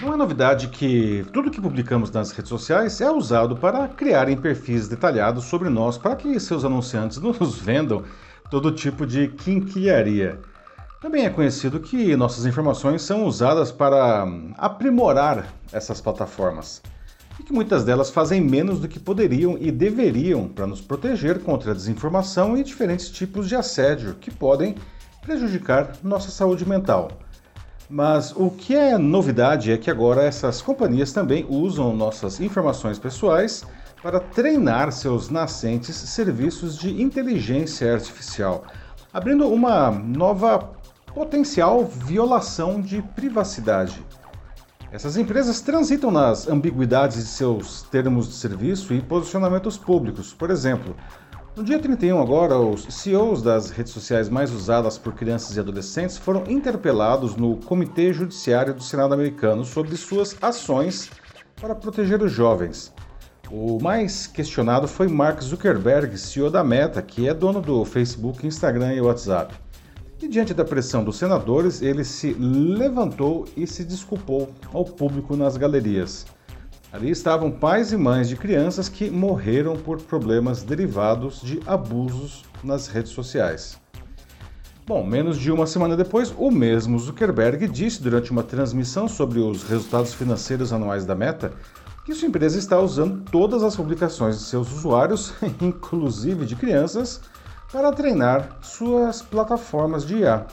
Não é novidade que tudo que publicamos nas redes sociais é usado para criarem perfis detalhados sobre nós para que seus anunciantes nos vendam todo tipo de quinquilharia. Também é conhecido que nossas informações são usadas para aprimorar essas plataformas e que muitas delas fazem menos do que poderiam e deveriam para nos proteger contra a desinformação e diferentes tipos de assédio que podem prejudicar nossa saúde mental. Mas o que é novidade é que agora essas companhias também usam nossas informações pessoais para treinar seus nascentes serviços de inteligência artificial, abrindo uma nova potencial violação de privacidade. Essas empresas transitam nas ambiguidades de seus termos de serviço e posicionamentos públicos. Por exemplo, no dia 31 agora, os CEOs das redes sociais mais usadas por crianças e adolescentes foram interpelados no Comitê Judiciário do Senado americano sobre suas ações para proteger os jovens. O mais questionado foi Mark Zuckerberg, CEO da Meta, que é dono do Facebook, Instagram e WhatsApp. E diante da pressão dos senadores, ele se levantou e se desculpou ao público nas galerias. Ali estavam pais e mães de crianças que morreram por problemas derivados de abusos nas redes sociais. Bom, menos de uma semana depois, o mesmo Zuckerberg disse durante uma transmissão sobre os resultados financeiros anuais da Meta que sua empresa está usando todas as publicações de seus usuários, inclusive de crianças, para treinar suas plataformas de IA.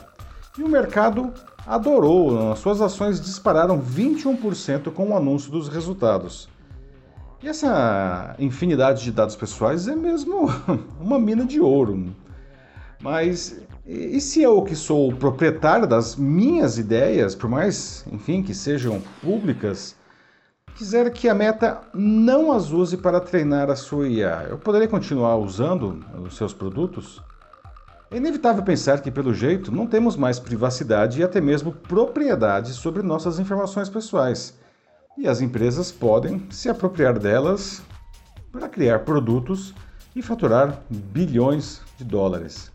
E o mercado adorou, suas ações dispararam 21% com o anúncio dos resultados. E essa infinidade de dados pessoais é mesmo uma mina de ouro. Mas e se eu que sou o proprietário das minhas ideias, por mais, enfim, que sejam públicas, quiser que a meta não as use para treinar a sua IA, eu poderia continuar usando os seus produtos? É inevitável pensar que, pelo jeito, não temos mais privacidade e até mesmo propriedade sobre nossas informações pessoais. E as empresas podem se apropriar delas para criar produtos e faturar bilhões de dólares.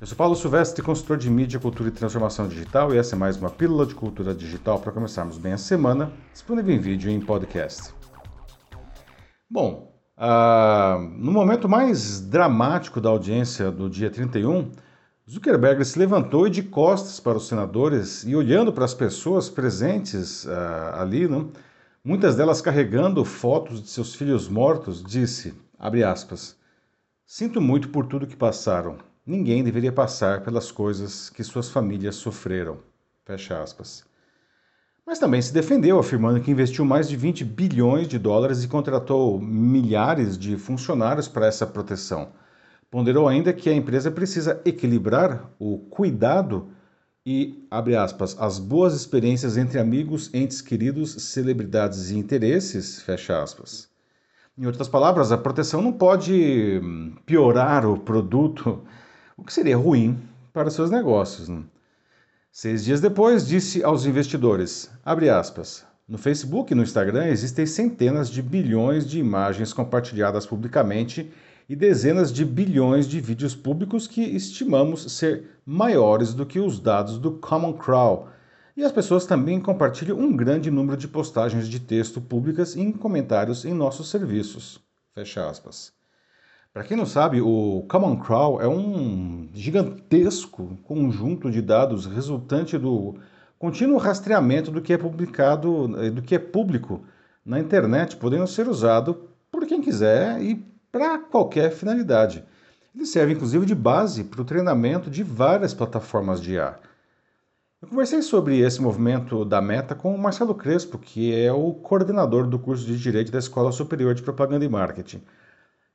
Eu sou Paulo Silvestre, consultor de mídia, cultura e transformação digital, e essa é mais uma pílula de cultura digital para começarmos bem a semana, disponível em vídeo e em podcast. Bom, ah, no momento mais dramático da audiência do dia 31, Zuckerberg se levantou e de costas para os senadores e olhando para as pessoas presentes ah, ali, né, muitas delas carregando fotos de seus filhos mortos, disse, aspas, Sinto muito por tudo que passaram. Ninguém deveria passar pelas coisas que suas famílias sofreram. Fecha aspas mas também se defendeu, afirmando que investiu mais de 20 bilhões de dólares e contratou milhares de funcionários para essa proteção. Ponderou ainda que a empresa precisa equilibrar o cuidado e, abre aspas, as boas experiências entre amigos, entes queridos, celebridades e interesses, fecha aspas. Em outras palavras, a proteção não pode hum, piorar o produto, o que seria ruim para seus negócios. Né? Seis dias depois, disse aos investidores, aspas, no Facebook e no Instagram existem centenas de bilhões de imagens compartilhadas publicamente e dezenas de bilhões de vídeos públicos que estimamos ser maiores do que os dados do Common Crawl. E as pessoas também compartilham um grande número de postagens de texto públicas e comentários em nossos serviços. Fecha aspas. Para quem não sabe, o Common Crawl é um gigantesco conjunto de dados resultante do contínuo rastreamento do que é publicado, eh, do que é público na internet, podendo ser usado por quem quiser e para qualquer finalidade. Ele serve inclusive de base para o treinamento de várias plataformas de IA. Eu conversei sobre esse movimento da Meta com o Marcelo Crespo, que é o coordenador do curso de Direito da Escola Superior de Propaganda e Marketing.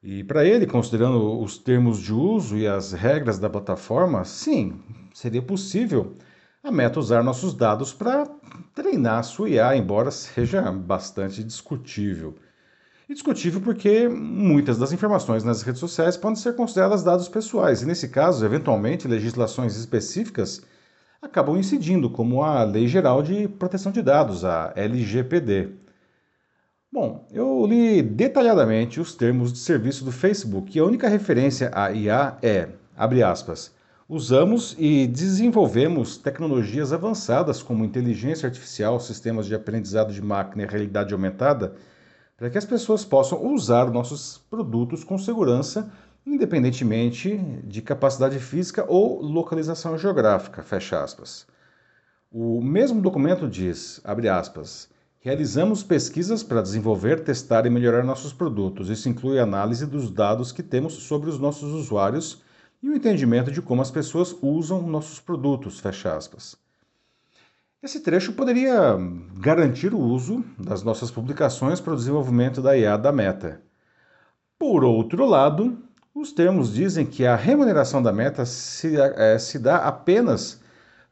E para ele, considerando os termos de uso e as regras da plataforma, sim, seria possível a Meta usar nossos dados para treinar a sua IA, embora seja bastante discutível. E discutível porque muitas das informações nas redes sociais podem ser consideradas dados pessoais, e nesse caso, eventualmente, legislações específicas acabam incidindo, como a Lei Geral de Proteção de Dados, a LGPD. Bom, eu li detalhadamente os termos de serviço do Facebook e a única referência a IA é, abre aspas, Usamos e desenvolvemos tecnologias avançadas como inteligência artificial, sistemas de aprendizado de máquina e realidade aumentada, para que as pessoas possam usar nossos produtos com segurança, independentemente de capacidade física ou localização geográfica. Fecha aspas. O mesmo documento diz, abre aspas, realizamos pesquisas para desenvolver, testar e melhorar nossos produtos. Isso inclui análise dos dados que temos sobre os nossos usuários e o entendimento de como as pessoas usam nossos produtos, fecha aspas. Esse trecho poderia garantir o uso das nossas publicações para o desenvolvimento da IA da Meta. Por outro lado, os termos dizem que a remuneração da Meta se, é, se dá apenas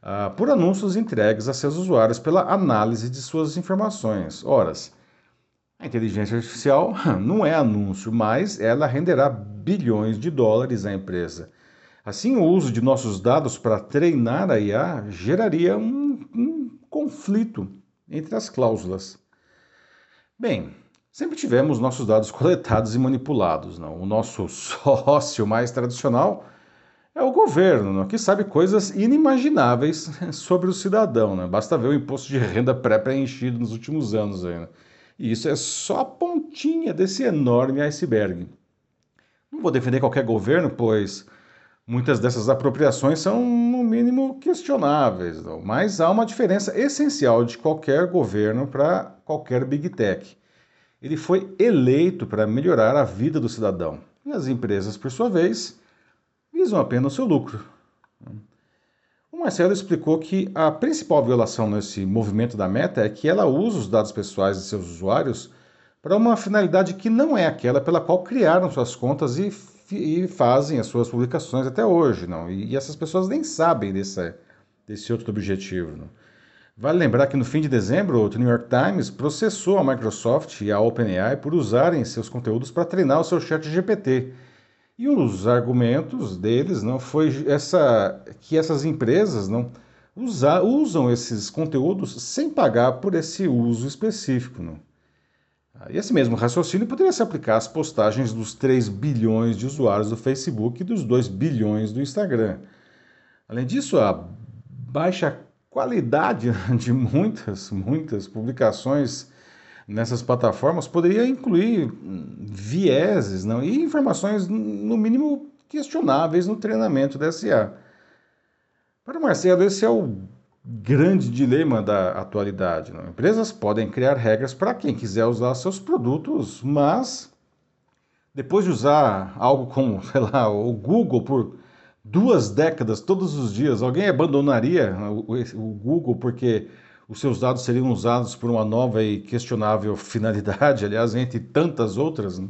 ah, por anúncios entregues a seus usuários pela análise de suas informações. Ora, a inteligência artificial não é anúncio, mas ela renderá bilhões de dólares à empresa. Assim, o uso de nossos dados para treinar a IA geraria um, um conflito entre as cláusulas. Bem, sempre tivemos nossos dados coletados e manipulados. Não? O nosso sócio mais tradicional é o governo, não? que sabe coisas inimagináveis sobre o cidadão. Né? Basta ver o imposto de renda pré-preenchido nos últimos anos. Aí, né? E isso é só a pontinha desse enorme iceberg. Não vou defender qualquer governo, pois Muitas dessas apropriações são, no mínimo, questionáveis, não? mas há uma diferença essencial de qualquer governo para qualquer big tech. Ele foi eleito para melhorar a vida do cidadão, e as empresas, por sua vez, visam apenas o seu lucro. O Marcelo explicou que a principal violação nesse movimento da Meta é que ela usa os dados pessoais de seus usuários para uma finalidade que não é aquela pela qual criaram suas contas e e fazem as suas publicações até hoje, não? E, e essas pessoas nem sabem desse, desse outro objetivo. Não? Vale lembrar que no fim de dezembro, o New York Times processou a Microsoft e a OpenAI por usarem seus conteúdos para treinar o seu chat GPT. E dos argumentos deles não foi essa que essas empresas não usa, usam esses conteúdos sem pagar por esse uso específico. Não? Esse mesmo raciocínio poderia se aplicar às postagens dos 3 bilhões de usuários do Facebook e dos 2 bilhões do Instagram. Além disso, a baixa qualidade de muitas, muitas publicações nessas plataformas poderia incluir vieses não? e informações, no mínimo, questionáveis no treinamento da SA. Para o Marcelo, esse é o grande dilema da atualidade. Não? Empresas podem criar regras para quem quiser usar seus produtos, mas depois de usar algo como, sei lá, o Google por duas décadas, todos os dias, alguém abandonaria o Google porque os seus dados seriam usados por uma nova e questionável finalidade, aliás, entre tantas outras? Né?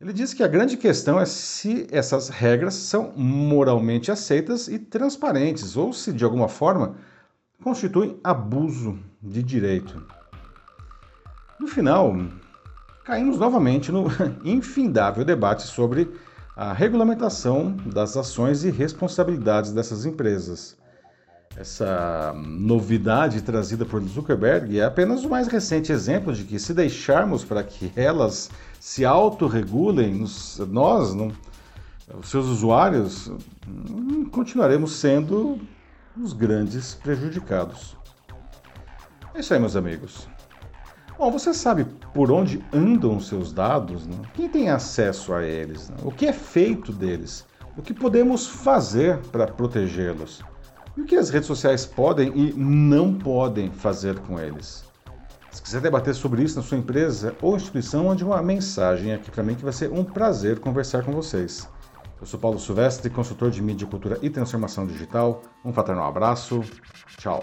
Ele diz que a grande questão é se essas regras são moralmente aceitas e transparentes, ou se de alguma forma constituem abuso de direito. No final, caímos novamente no infindável debate sobre a regulamentação das ações e responsabilidades dessas empresas. Essa novidade trazida por Zuckerberg é apenas o mais recente exemplo de que, se deixarmos para que elas se autorregulem, nós, não, os seus usuários, continuaremos sendo os grandes prejudicados. É isso aí, meus amigos. Bom, você sabe por onde andam seus dados? Não? Quem tem acesso a eles? Não? O que é feito deles? O que podemos fazer para protegê-los? E o que as redes sociais podem e não podem fazer com eles? Se quiser debater sobre isso na sua empresa ou instituição, mande uma mensagem aqui para mim que vai ser um prazer conversar com vocês. Eu sou Paulo Silvestre, consultor de mídia, cultura e transformação digital. Um fraternal abraço. Tchau.